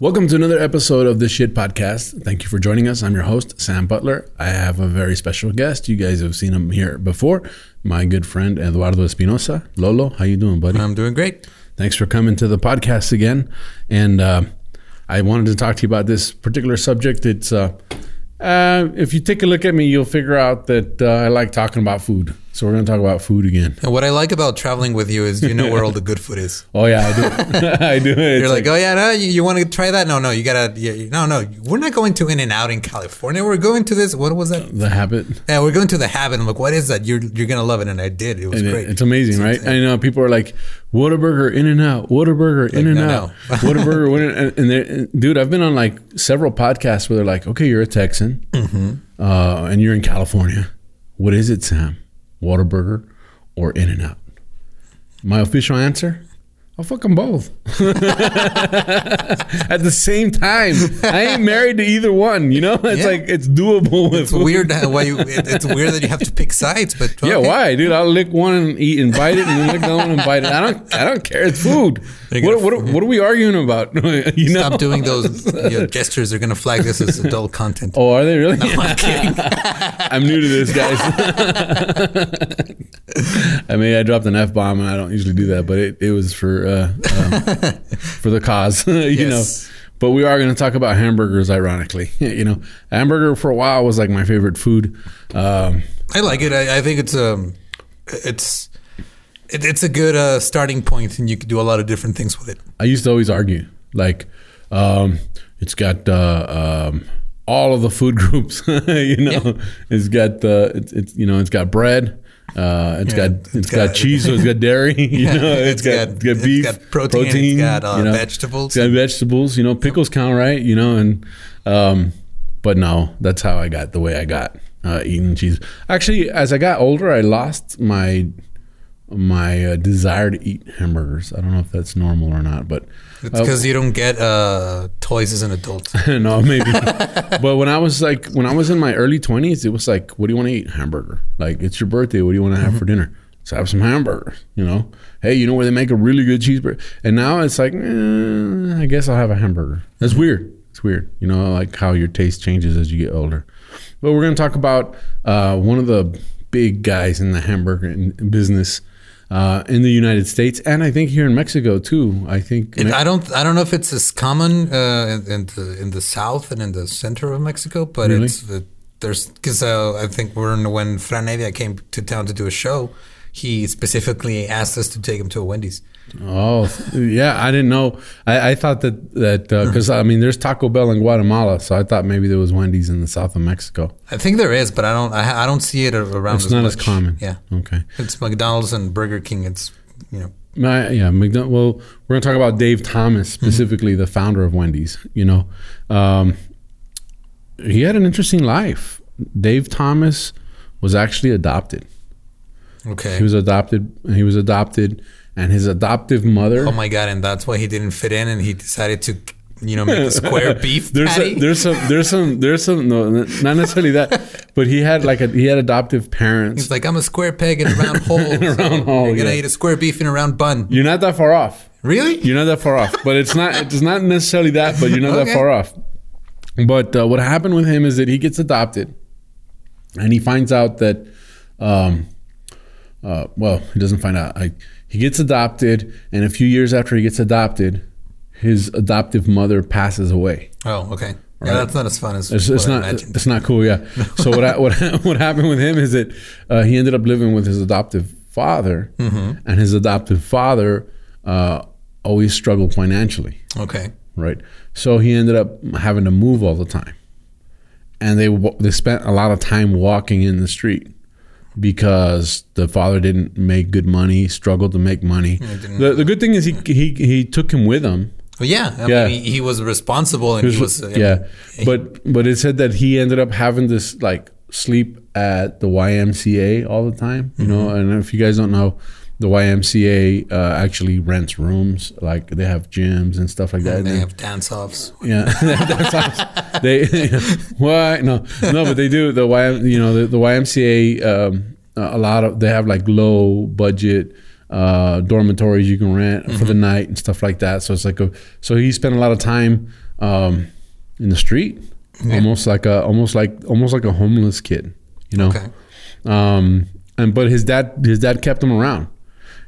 Welcome to another episode of the Shit Podcast. Thank you for joining us. I'm your host, Sam Butler. I have a very special guest. You guys have seen him here before. My good friend Eduardo Espinosa. Lolo, how you doing, buddy? I'm doing great. Thanks for coming to the podcast again. And uh, I wanted to talk to you about this particular subject. It's uh, uh, if you take a look at me, you'll figure out that uh, I like talking about food. So we're going to talk about food again. And what I like about traveling with you is you know where all the good food is. Oh yeah, I do. I do. It's You're like, oh yeah, no, you, you want to try that? No, no, you gotta. Yeah, no, no, we're not going to In and Out in California. We're going to this. What was that? the habit. Yeah, we're going to the Habit. I'm like, what is that? You're you're gonna love it, and I did. It was And it- great. it's amazing, right? I know people are like, Whataburger, In and Out, Whataburger, In and Out. Whataburger, and, and dude, I've been on like several podcasts where they're like, okay, you're a Texan, uh, and you're in California. What is it, Sam? Whataburger or In and Out? My official answer. I'll fuck them both at the same time. I ain't married to either one. You know, it's Yeah. like it's doable. With It's weird how- why you. It, it's weird that you have to pick sides, but Yeah, why, dude? I'll lick one and eat and bite it, and then lick the one and bite it. I don't, I don't care. It's food. What, what, what are we arguing about? you know? Stop doing those you know, gestures. They're gonna flag this as adult content. Oh, are they really? I'm kidding. I'm new to this, guys. I mean, I dropped an f bomb, and I don't usually do that, but it, it was for uh, um, for the cause, you Yes. know. But we are going to talk about hamburgers, ironically. you know, hamburger for a while was like my favorite food. Um, I like it. I, I think it's um, it's it, it's a good uh, starting point, and you can do a lot of different things with it. I used to always argue like um, it's got uh, um, all of the food groups. you know, it's got the it's, it's you know it's got bread. Uh, it's Yeah, got it's it's got, got- cheese, so it's got dairy. You know, it's it's got, got- it's got it's beef, got protein, it's got, uh, you know, vegetables. It's got vegetables. You know, pickles count, right? You know, and um, but no, that's how I got the way I got uh, eating cheese. Actually, as I got older, I lost my my uh, desire to eat hamburgers. I don't know if that's normal or not, but It's because you don't get uh, toys as an adult. no, maybe. but when I was like, when I was in my early twenties, it was like, what do you want to eat? Hamburger. Like, it's your birthday. What do you want to have for dinner? Let's have some hamburgers. You know, hey, you know where they make a really good cheeseburger? And now it's like, eh, I guess I'll have a hamburger. That's weird. It's weird. You know, like how your taste changes as you get older. But we're going to talk about uh, one of the big guys in the hamburger in- business. Uh, in the United States, and I think here in Mexico too. I think It, I don't. I don't know if it's as common uh, in, in the in the south and in the center of Mexico, but Really? it's uh, there's because uh, I think when when Fran Evia came to town to do a show, he specifically asked us to take him to a Wendy's. Oh, yeah. I didn't know. I, I thought that that uh, hmm. because I mean, there's Taco Bell in Guatemala, so I thought maybe there was Wendy's in the south of Mexico. I think there is, but I don't. I, I don't see it around. It's as not as common. Yeah, Okay. it's McDonald's and Burger King. It's you know. My, yeah. McDonald, well, we're gonna talk about Dave Thomas hmm. specifically, the founder of Wendy's. You know, um, he had an interesting life. Dave Thomas was actually adopted. Okay. He was adopted. He was adopted, and his adoptive mother. oh my god! And that's why he didn't fit in, and he decided to, you know, make a square beef there's patty. a, there's some there's some there's some no not necessarily that but he had like a he had adoptive parents He's like, I'm a square peg in a round hole. In a round so hole, You're gonna yeah. eat a square beef in a round bun. you're not that far off Really? you're not that far off but it's not it's not necessarily that but you're not that far off but uh, what happened with him is that he gets adopted and he finds out that um uh, well he doesn't find out I, he gets adopted and a few years after he gets adopted his adoptive mother passes away Oh, okay. Right. Yeah, that's not as fun as It's, it's I not. imagined. It's not cool. Yeah. So what I, what what happened with him is that uh, he ended up living with his adoptive father, Mm-hmm. and his adoptive father uh, always struggled financially. Okay. Right. So he ended up having to move all the time, and they they spent a lot of time walking in the street because the father didn't make good money, struggled to make money. The, the good thing is he he he took him with him. Well, yeah. I Yeah. mean, he, he was responsible and he was. uh, yeah, he- but but it said that he ended up having this like sleep at the YMCA all the time. You know, and if you guys don't know, the YMCA uh, actually rents rooms, like they have gyms and stuff like that. And they And have dance offs. yeah, that's awesome. they what? No, no, but they do the Y. You know, the, the YMCA. Um, a lot of they have like low budget uh, dormitories you can rent for the night and stuff like that. So it's like a. So he spent a lot of time um, in the street, almost like a, almost like, almost like a homeless kid. You know. Okay. Um, and but his dad, his dad kept him around,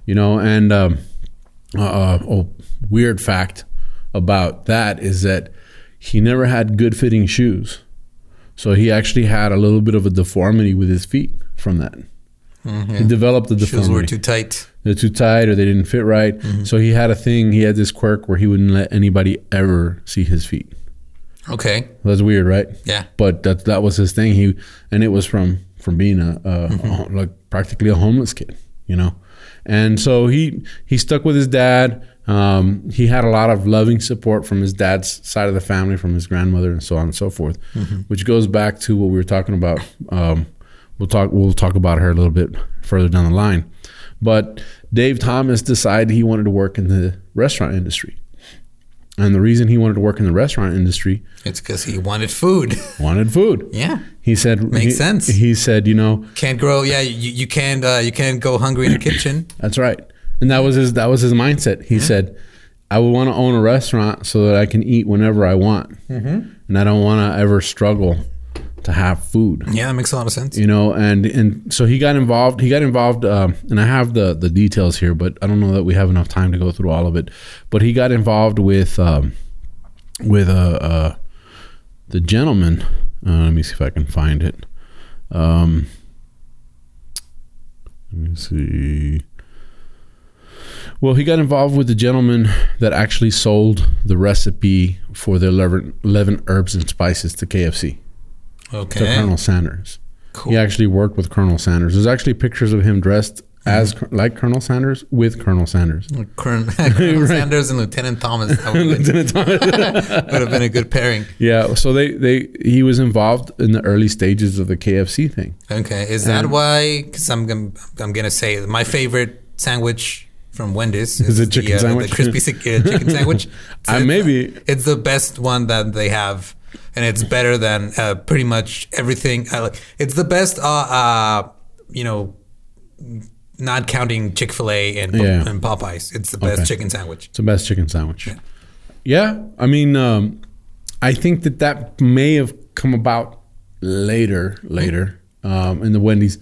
you know. And um, uh, a weird fact about that is that he never had good fitting shoes, so he actually had a little bit of a deformity with his feet from that. He developed Shoes deformity. were too tight. They're too tight or they didn't fit right. So he had a thing. He had this quirk where he wouldn't let anybody ever see his feet. Okay. That's weird, right? Yeah. But that that was his thing. He and it was from from being a, a, a like practically a homeless kid, you know. And so he he stuck with his dad. Um, he had a lot of loving support from his dad's side of the family, from his grandmother, and so on and so forth. Which goes back to what we were talking about. Um, we'll talk we'll talk about her a little bit further down the line. But Dave Thomas decided he wanted to work in the restaurant industry. And the reason he wanted to work in the restaurant industry It's because he wanted food. wanted food. yeah. He said Makes he, sense. He said, you know, Can't grow. Yeah. You, you can't. Uh, you can't go hungry in the kitchen. that's right. And that was his that was his mindset. He said, I would want to own a restaurant so that I can eat whenever I want. Mm-hmm. And I don't want to ever struggle to have food. Yeah, that makes a lot of sense. You know, and and so he got involved. He got involved, um, and I have the the details here, but I don't know that we have enough time to go through all of it. But he got involved with um, with uh, uh, the gentleman. Uh, let me see if I can find it. Um, let me see. Well, he got involved with the gentleman that actually sold the recipe for the 11, 11 herbs and spices to KFC to Okay. Colonel Sanders. Cool. He actually worked with Colonel Sanders. There's actually pictures of him dressed as like Colonel Sanders with Colonel Sanders. Colonel, Colonel Right. Sanders and Lieutenant Thomas. Lieutenant Thomas. would have been a good pairing. yeah, so they they he was involved in the early stages of the KFC thing. Okay, is that why? Because I'm gonna, I'm gonna say my favorite sandwich from Wendy's Is it chicken the, uh, sandwich? the crispy uh, chicken sandwich. Uh, it's- maybe. it's the best one that they have, and it's better than uh, pretty much everything. It's the best. Uh, uh, you know, not counting Chick Fil A and, Yeah. and Popeyes. It's the best Okay. chicken sandwich. It's the best chicken sandwich. Yeah, I mean, um, I think that that may have come about later, later um, in the Wendy's,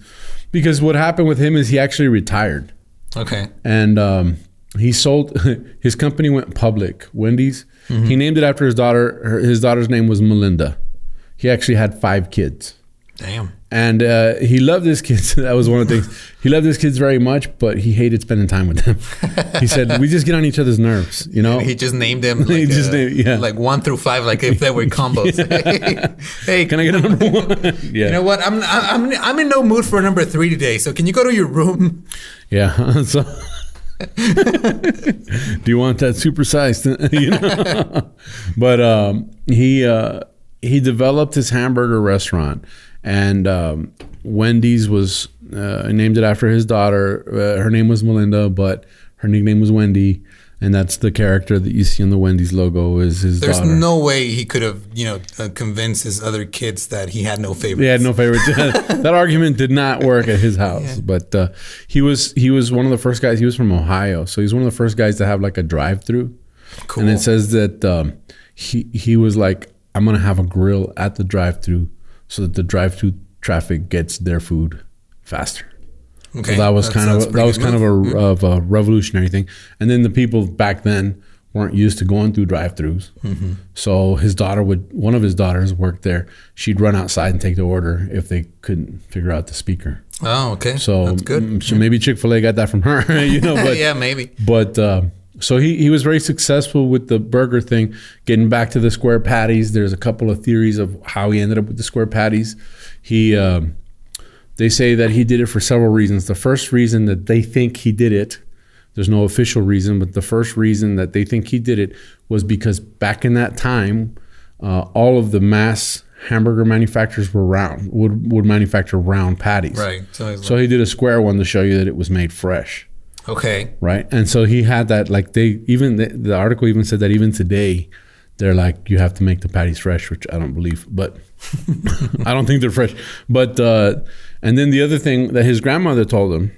because what happened with him is he actually retired. Okay. and um, he sold his company went public wendy's Mm-hmm. he named it after his daughter her, his daughter's name was melinda he actually had five kids Damn. and uh, he loved his kids that was one of the things he loved his kids very much but he hated spending time with them he said we just get on each other's nerves you know He just named them like, He just uh, named- yeah. like one through five, like if they were combos. hey, can i get a number one yeah You know what? I'm I'm I'm in no mood for a number three today. So can you go to your room? Yeah. So, do you want that supersized? you know? but um, he uh, he developed his hamburger restaurant, and um, Wendy's was uh, named it after his daughter. Uh, her name was Melinda, but her nickname was Wendy, and that's the character that you see on the Wendy's logo. Is his There's daughter? no way he could have, you know, uh, convinced his other kids that he had no favorites. He had no favorites. that argument did not work at his house. But uh, he was he was one of the first guys. He was from Ohio, so he's one of the first guys to have like a drive-through. Cool. And it says that um, he he was like, I'm gonna have a grill at the drive-through so that the drive-through traffic gets their food faster. Okay. So that was That's- kind that's of a that was kind of a of a revolutionary thing. And then the people back then weren't used to going through drive-throughs. Mm-hmm. So his daughter would one of his daughters worked there. She'd run outside and take the order if they couldn't figure out the speaker. Oh, okay. So, that's good. mm, so maybe Chick Fil A got that from her, you know. But yeah, maybe. but uh, so he, he was very successful with the burger thing. Getting back to the square patties, there's a couple of theories of how he ended up with the square patties. He um, they say that he did it for several reasons. The first reason that they think he did it, there's no official reason, but the first reason that they think he did it was because back in that time, uh, all of the mass hamburger manufacturers were round, would would manufacture round patties. Right. So, So he did a square one to show you that it was made fresh, okay. right? And so he had that like they even the, the article even said that even today they're like you have to make the patties fresh, which I don't believe, but I don't think they're fresh. But uh, and then the other thing that his grandmother told him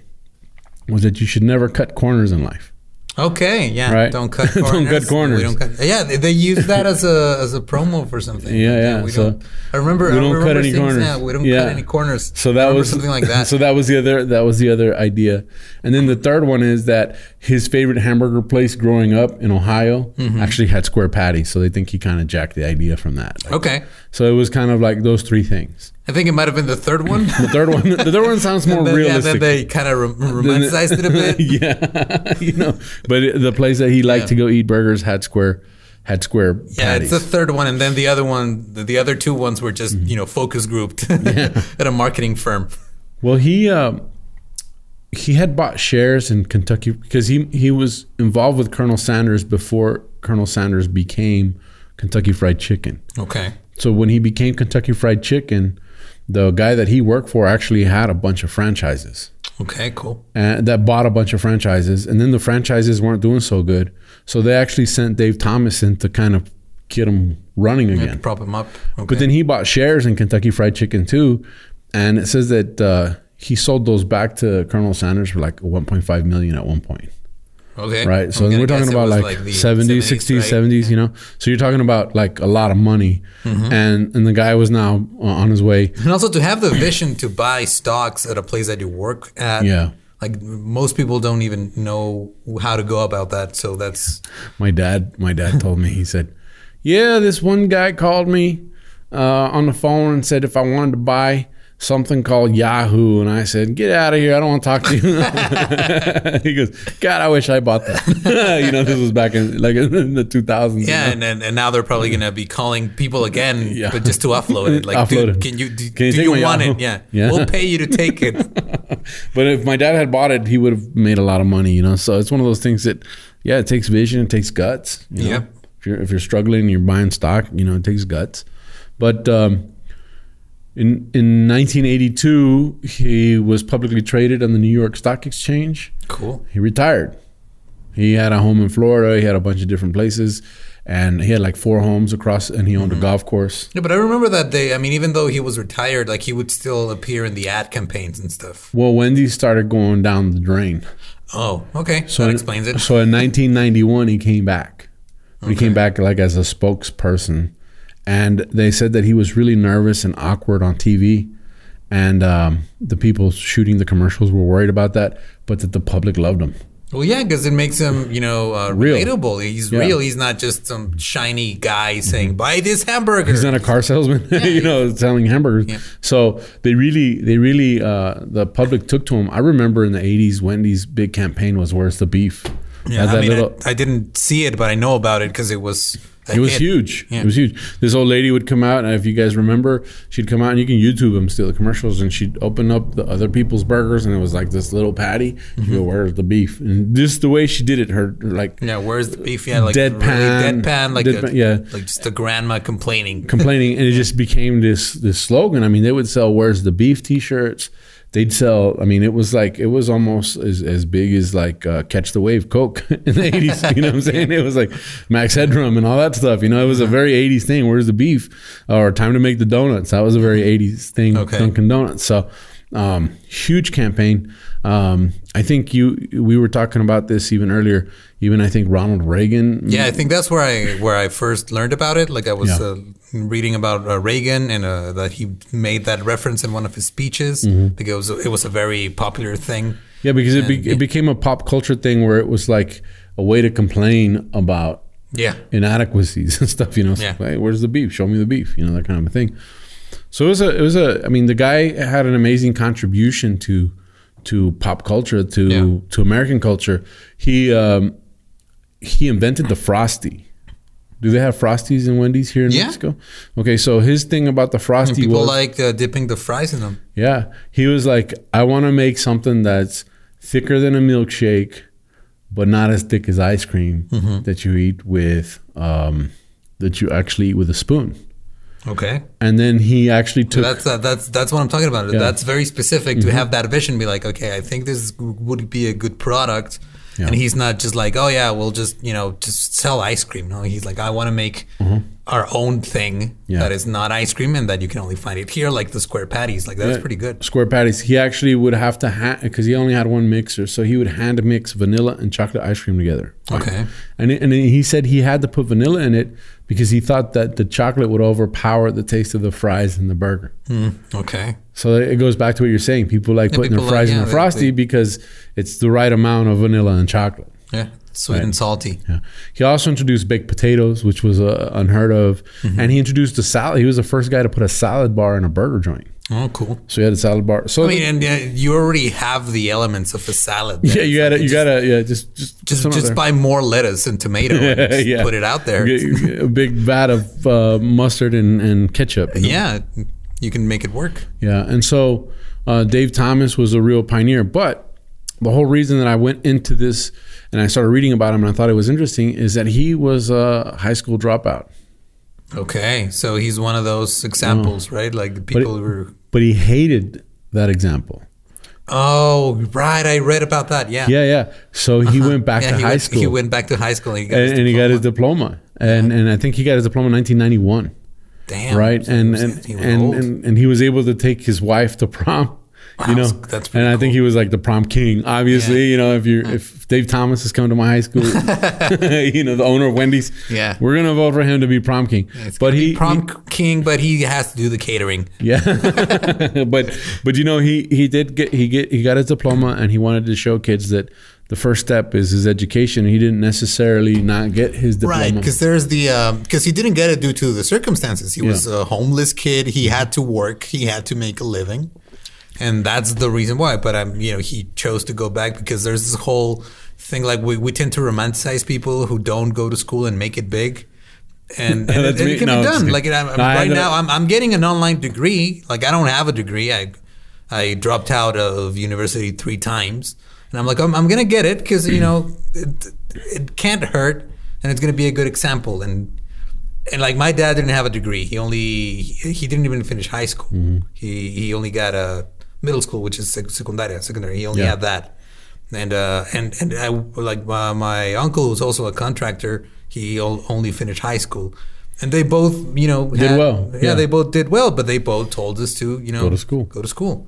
was that you should never cut corners in life. Okay. Yeah. Right. Don't cut Don't corners. cut corners. We don't cut. Yeah. They, they use that as a as a promo for something. Yeah, yeah, we so don't. I remember. we don't remember cut any corners. that. We don't Yeah. cut any corners. So that was something like that. So that was the other that was the other idea. And then the third one is that his favorite hamburger place growing up in Ohio Mm-hmm. actually had square patties. So they think he kind of jacked the idea from that. Like, okay. So it was kind of like those three things. I think it might have been the third one. The third one, the third one sounds more then, yeah, then they kind of romanticized it a bit. yeah, you know. But it- the place that he liked Yeah. to go eat burgers had square had square Yeah, patties. it's the third one, and then the other one, the, the other two ones were just Mm-hmm. you know focus grouped at a marketing firm. Well, he um, he had bought shares in Kentucky because he he was involved with Colonel Sanders before Colonel Sanders became Kentucky Fried Chicken. Okay. So when he became Kentucky Fried Chicken, the guy that he worked for actually had a bunch of franchises Okay. Cool. and that bought a bunch of franchises, and then the franchises weren't doing so good, so they actually sent Dave Thomas in to kind of get him running To again. prop him up. Okay. But then he bought shares in Kentucky Fried Chicken too, and it says that uh, he sold those back to Colonel Sanders for like 1.5 million at one point. Okay. Right. So I'm then gonna we're talking about was like, the 70s, 60s, right? 70s, you know. So you're talking about like a lot of money, Mm-hmm. and and the guy was now uh, on his way. And also to have the vision to buy stocks at a place that you work at. Yeah. Like most people don't even know how to go about that. So that's My dad, my dad told me he said, "Yeah, this one guy called me uh, on the phone and said if I wanted to buy." Something called Yahoo, and I said, "Get out of here! I don't want to talk to you." he goes, "God, I wish I bought that." you know, this was back in like in the two thousands. yeah, and, and and now they're probably gonna be calling people again, Yeah. but just to offload it. Like, Offload it. can you do, Can you do you want Yahoo? it? Yeah. Yeah. we'll pay you to take it. But if my dad had bought it, he would have made a lot of money, you know. So it's one of those things that, yeah, it takes vision, it takes guts. You know? Yep. If you're if you're struggling, you're buying stock, you know, it takes guts. But um, in in 1982, he was publicly traded on the New York Stock Exchange. Cool. He retired. He had a home in Florida. He had a bunch of different places, and he had like four homes across. And he owned Mm-hmm. a golf course. Yeah, but I remember that day. I mean, even though he was retired, like he would still appear in the ad campaigns and stuff. Well, Wendy's started going down the drain. Oh, okay. So that in- explains it. So in 1991, he came back. He came back like as a spokesperson, and they said that he was really nervous and awkward on TV, and um, the people shooting the commercials were worried about that, but that the public loved him. Well, yeah, because it makes him, you know, uh, Real. relatable. He's Yeah. real. He's not just some shiny guy saying, "Buy this hamburger." He's not a car salesman, you know, selling hamburgers. Yeah. So they really, they really, uh, the public took to him. I remember in the '80s, Wendy's big campaign was "Where's the beef?" Yeah, I mean, little- I, I didn't see it, but I know about it because it was. It was hit. huge. Yeah. It was huge. This old lady would come out, and if you guys remember, she'd come out, and you can YouTube them still, the commercials, and she'd open up the other people's burgers, and it was like this little patty. Mm-hmm. go, "Where's the beef?" And just the way she did it, her, like Yeah, where's the beef? Yeah, like Deadpan. really deadpan, like Deadpan, a, yeah. like just a grandma complaining. complaining, and it just became this this slogan. I mean, they would sell "Where's the beef" T-shirts. They'd sell. I mean, it was like it was almost as, as big as like uh, Catch the Wave Coke in the eighties. You know what I'm saying? It was like Max Headroom and all that stuff. You know, it was a very eighties thing. Where's the beef? Or time to make the donuts. That was a very eighties thing. Okay. Dunkin' Donuts. So um, huge campaign. Um, I think you we were talking about this even earlier. Even I think Ronald Reagan. Yeah, I think that's where I where I first learned about it. Like I was Yeah. uh, reading about uh, Reagan and uh, that he made that reference in one of his speeches. Mm-hmm. Like it was it was a very popular thing. Yeah, because it, be, it became a pop culture thing where it was like a way to complain about Yeah. inadequacies and stuff. You know, Yeah. hey, where's the beef? Show me the beef. You know, that kind of a thing. So it was a, it was a. I mean, the guy had an amazing contribution to to pop culture, to Yeah. to American culture. He um, he invented the frosty. Do they have frosties in Wendy's here in Yeah. Mexico? Okay, so his thing about the And frosty people was like uh, dipping the fries in them. yeah. He was like, I want to make something that's thicker than a milkshake, but not as thick as ice cream Mm-hmm. that you eat with, um, that you actually eat with a spoon. Okay. and then he actually took. That's that, that's that's what I'm talking about. That's very specific Mm-hmm. to have that vision. Be like, okay, I think this would be a good product, Yeah. and he's not just like, oh yeah, we'll just you know just sell ice cream. No, he's like, I want to make our own thing. Yeah. that is not ice cream and that you can only find it here, like the square patties. Like that's Yeah. pretty good. Square patties. He actually would have to hand because he only had one mixer, so he would hand mix vanilla and chocolate ice cream together. Okay. And and he said he had to put vanilla in it because he thought that the chocolate would overpower the taste of the fries and the burger. Mm, okay. So it goes back to what you're saying. People like Yeah, putting people their fries like- in they- frosty they- because it's the right amount of vanilla and chocolate. Yeah. Sweet and salty. Yeah. He also introduced baked potatoes, which was uh, unheard of, Mm-hmm. and he introduced a salad. He was the first guy to put a salad bar in a burger joint. Oh, cool. So he had a salad bar. So I mean, and uh, you already have the elements of a salad. there. yeah, you gotta, you gotta, yeah, just just just just buy more lettuce and tomato and just Yeah. put it out there. A big vat of uh, mustard and, and ketchup. you know? Yeah, you can make it work. Yeah, and so uh, Dave Thomas was a real pioneer. But the whole reason that I went into this and I started reading about him and I thought it was interesting is that he was a high school dropout, Okay, so he's one of those examples, oh. right? Like the people who were. but he hated that example. Oh, right. I read about that. Yeah. Yeah, yeah. So he uh-huh. went back Yeah, to high went, school He went back to high school and he got, and, his, and he got his diploma. diploma. And and I think he got his diploma in 1991, Damn. right? so And and, and, and and he was able to take his wife to prom. You know, that's and I think he was like the prom king. Obviously, Yeah. you know, if you're if Dave Thomas has come to my high school, you know, the owner of Wendy's, Yeah. we're gonna vote for him to be prom king. But he, prom king, but he has to do the catering. yeah, but but you know, he he did get he get he got his diploma, and he wanted to show kids that the first step is his education. He didn't necessarily not get his diploma. Right, because there's the um, because he didn't get it due to the circumstances. He was a homeless kid. He had to work. He had to make a living, and that's the reason why. But I'm, you know, he chose to go back because there's this whole thing like we, we tend to romanticize people who don't go to school and make it big. And, and, it, and it can No, be done. Like I'm, No, right now, I'm, I'm getting an online degree. Like I don't have a degree. I I dropped out of university three times, and I'm like, I'm, I'm gonna get it because you know it, it can't hurt, and it's gonna be a good example. And and like my dad didn't have a degree. He only he, he didn't even finish high school. Mm-hmm. He he only got a middle school, which is sec- secundaria, secondary. He only Yeah. had that. And uh, and and I like my, my uncle who's also a contractor. He only finished high school, and they both you know Did well, Yeah, yeah. they both did well, but they both told us to you know Go to school. Go to school,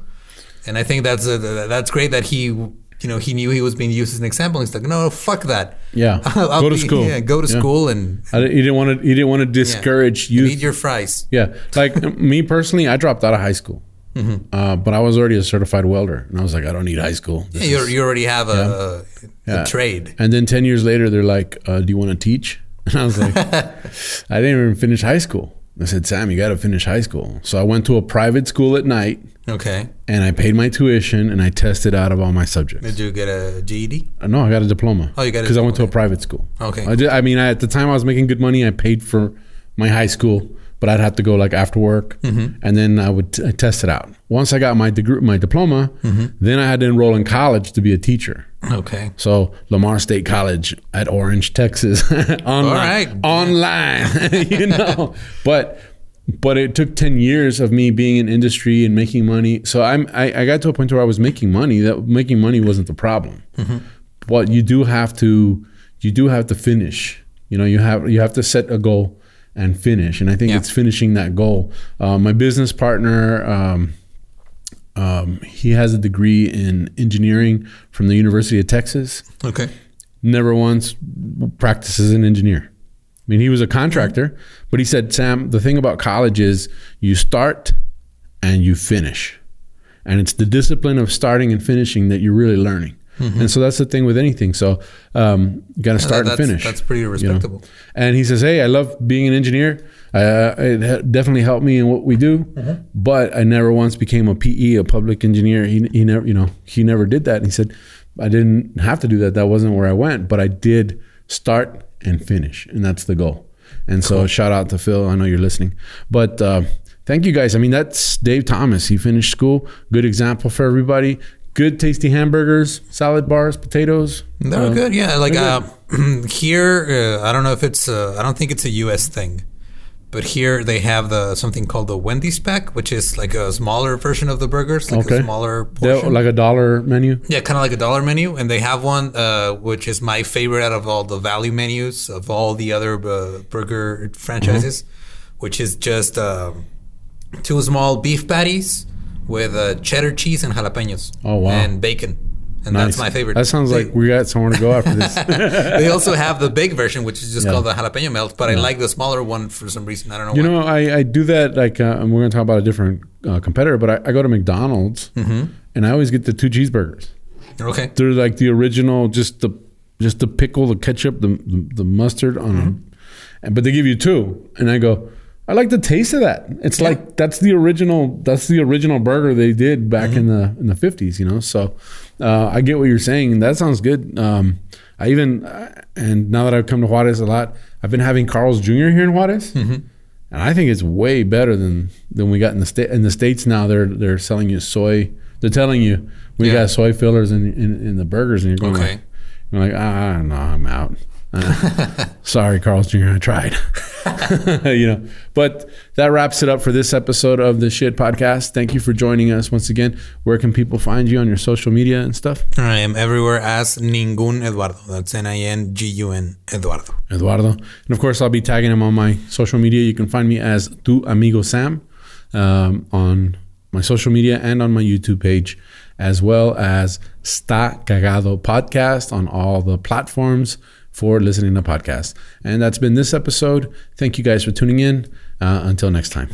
and I think that's a, that's great that he you know he knew he was being used as an example. He's like, no, fuck that. Yeah. I'll, I'll Go to be- school. Yeah, go to Yeah. school and I, he didn't want to. He didn't want to discourage yeah, youth. eat your fries. Yeah, like me personally, I dropped out of high school, uh, but I was already a certified welder, and I was like, I don't need high school. This Yeah, you're, you already have a, Yeah. a trade. And then ten years later, they're like, uh, "Do you want to teach?" And I was like, "I didn't even finish high school." I said, "Sam, you got to finish high school." So I went to a private school at night, Okay. and I paid my tuition, and I tested out of all my subjects. Did you get a GED? Uh, No, I got a diploma. Oh, you got a because I went to a private school. Okay. I, did, I mean, I, at the time I was making good money. I paid for my high school, but I'd have to go like after work, Mm-hmm. and then I would t- test it out. Once I got my degree, my diploma, Mm-hmm. then I had to enroll in college to be a teacher. Okay. So Lamar State College at Orange, Texas, online, right. online, you know. But but it took ten years of me being in industry and making money. So I'm I, I got to a point where I was making money. That making money wasn't the problem. But you do have to you do have to finish. You know, you have you have to set a goal and finish. And I think Yeah. it's finishing that goal. Uh, my business partner. Um, um, he has a degree in engineering from the University of Texas. Okay. Never once practiced as an engineer. I mean, he was a contractor, but he said, Sam, the thing about college is you start and you finish. And it's the discipline of starting and finishing that you're really learning. And so that's the thing with anything. So um, you got to start that's, and finish. That's pretty you know? respectable. And he says, "Hey, I love being an engineer. Uh, it ha- definitely helped me in what we do, but I never once became a PE, a public engineer. He, he never, you know, he never did that. And he said, I didn't have to do that. That wasn't where I went, but I did start and finish, and that's the goal. And so, shout out to Phil. I know you're listening, but." Uh, Thank you guys. I mean, that's Dave Thomas. He finished school. Good example for everybody. Good, tasty hamburgers, salad bars, potatoes. They were Um, good, yeah. Like they're uh, here, uh, I don't know if it's. Uh, I don't think it's a U.S. thing, But here they have the something called the Wendy's pack, which is like a smaller version of the burgers, like Okay. a smaller They're portion. like a dollar menu. yeah, kind of like a dollar menu, and they have one uh, which is my favorite out of all the value menus of all the other uh, burger franchises, which is just two small beef patties with uh, cheddar cheese and jalapenos. Oh, wow. And bacon, and that's my favorite. That sounds like we got somewhere to go after this. they also have the big version, which is just Yeah. called the jalapeno melt, but I like the smaller one for some reason. I don't know You why. know, I, I do that like, uh, and we're going to talk about a different uh, competitor, but I, I go to McDonald's Mm-hmm. and I always get the two cheeseburgers. okay. They're like the original, just the just the pickle, the ketchup, the the, the mustard on Mm-hmm. them, and but they give you two, and I go, I like the taste of that. It's like that's the original. That's the original burger they did back in the in the fifties. You know, so uh, I get what you're saying. That sounds good. Um, I even uh, and now that I've come to Juarez a lot, I've been having Carl's Jr. here in Juarez. And I think it's way better than than we got in the state in the states now. They're they're selling you soy. They're telling you we Yeah. got soy fillers in, in in the burgers, and you're going Okay. like, you're like ah no, I'm out. Uh, sorry, Carl's Jr. I tried. you know, but that wraps it up for this episode of the Shit Podcast. Thank you for joining us once again. Where can people find you on your social media and stuff? I am everywhere as Ningun Eduardo. That's N I N G U N Eduardo. Eduardo. And of course, I'll be tagging him on my social media. You can find me as Tu Amigo Sam um, on my social media and on my YouTube page, as well as Sta Cagado Podcast on all the platforms for listening to podcasts. And that's been this episode. Thank you guys for tuning in. Uh, until next time.